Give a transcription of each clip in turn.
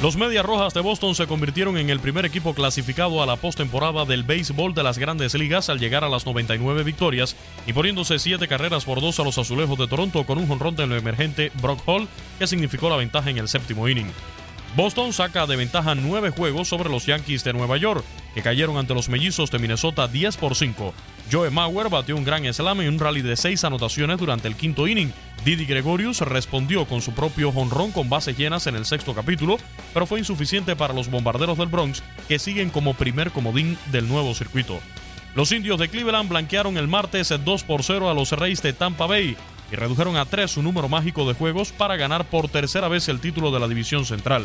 Los Medias Rojas de Boston se convirtieron en el primer equipo clasificado a la postemporada del béisbol de las grandes ligas al llegar a las 99 victorias, imponiéndose 7 carreras por 2 a los azulejos de Toronto con un jonrón del emergente Brock Hall, que significó la ventaja en el séptimo inning. Boston saca de ventaja 9 juegos sobre los Yankees de Nueva York, que cayeron ante los mellizos de Minnesota 10 por 5. Joe Mauer batió un gran slam en un rally de 6 anotaciones durante el quinto inning. Didi Gregorius respondió con su propio jonrón con bases llenas en el sexto capítulo, pero fue insuficiente para los bombarderos del Bronx, que siguen como primer comodín del nuevo circuito. Los indios de Cleveland blanquearon el martes 2 por 0 a los Reyes de Tampa Bay y redujeron a 3 su número mágico de juegos para ganar por tercera vez el título de la división central.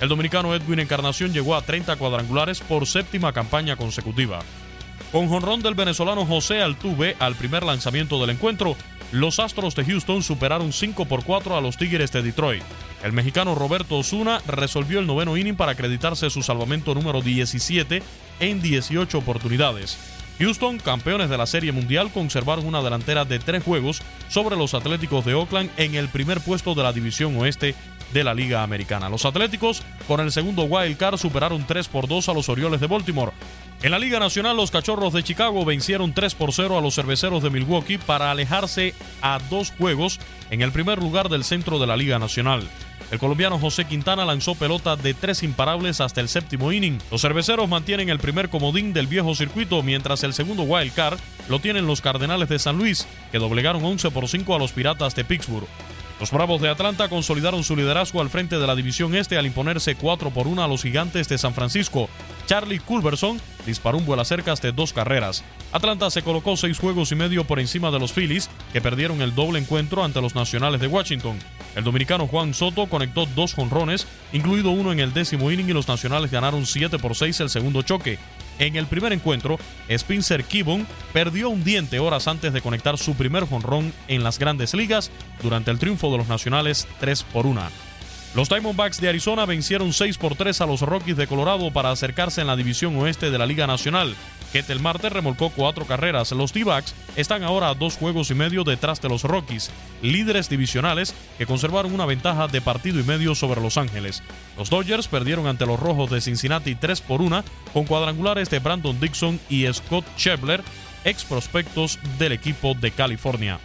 El dominicano Edwin Encarnación llegó a 30 cuadrangulares por séptima campaña consecutiva. Con jonrón del venezolano José Altuve al primer lanzamiento del encuentro, los Astros de Houston superaron 5 por 4 a los Tigres de Detroit. El mexicano Roberto Osuna resolvió el noveno inning para acreditarse su salvamento número 17 en 18 oportunidades. Houston, campeones de la Serie Mundial, conservaron una delantera de tres juegos sobre los Atléticos de Oakland en el primer puesto de la División Oeste de la Liga Americana. Los Atléticos, con el segundo wild card, superaron 3 por 2 a los Orioles de Baltimore. En la Liga Nacional, los Cachorros de Chicago vencieron 3 por 0 a los Cerveceros de Milwaukee para alejarse a dos juegos en el primer lugar del centro de la Liga Nacional. El colombiano José Quintana lanzó pelota de tres imparables hasta el séptimo inning. Los cerveceros mantienen el primer comodín del viejo circuito, mientras el segundo wild card lo tienen los Cardenales de San Luis, que doblegaron 11 por 5 a los Piratas de Pittsburgh. Los Bravos de Atlanta consolidaron su liderazgo al frente de la División Este al imponerse 4 por 1 a los Gigantes de San Francisco. Charlie Culberson disparó un vuelo cerca de dos carreras. Atlanta se colocó seis juegos y medio por encima de los Phillies, que perdieron el doble encuentro ante los Nacionales de Washington. El dominicano Juan Soto conectó dos jonrones, incluido uno en el décimo inning y los Nacionales ganaron 7 por 6 el segundo choque. En el primer encuentro, Spencer Gibbon perdió un diente horas antes de conectar su primer jonrón en las grandes ligas durante el triunfo de los Nacionales 3 por 1. Los Diamondbacks de Arizona vencieron 6 por 3 a los Rockies de Colorado para acercarse en la división oeste de la Liga Nacional. Ketel Marte remolcó cuatro carreras. Los D-Backs están ahora a dos juegos y medio detrás de los Rockies, líderes divisionales que conservaron una ventaja de partido y medio sobre Los Ángeles. Los Dodgers perdieron ante los Rojos de Cincinnati 3 por 1 con cuadrangulares de Brandon Dixon y Scott Schebler, ex prospectos del equipo de California.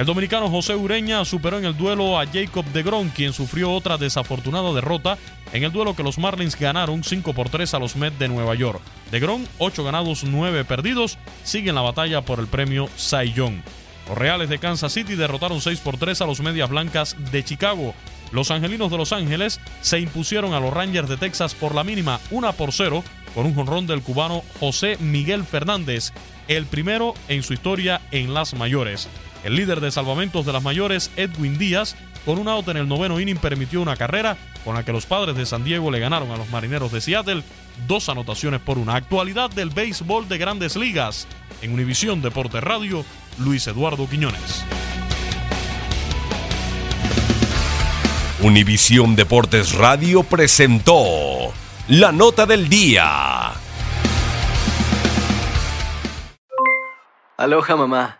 El dominicano José Ureña superó en el duelo a Jacob de Gron, quien sufrió otra desafortunada derrota en el duelo que los Marlins ganaron 5 por 3 a los Mets de Nueva York. De Gron, 8 ganados, 9 perdidos, siguen la batalla por el premio Cy Young. Los Reales de Kansas City derrotaron 6 por 3 a los Medias Blancas de Chicago. Los Angelinos de Los Ángeles se impusieron a los Rangers de Texas por la mínima 1 por 0 con un jonrón del cubano José Miguel Fernández, el primero en su historia en las mayores. El líder de salvamentos de las mayores, Edwin Díaz, con un out en el noveno inning permitió una carrera con la que los padres de San Diego le ganaron a los marineros de Seattle dos anotaciones por una. Actualidad del béisbol de grandes ligas. En Univisión Deporte Radio, Luis Eduardo Quiñones. Univisión Deportes Radio presentó la nota del día. Aloha mamá,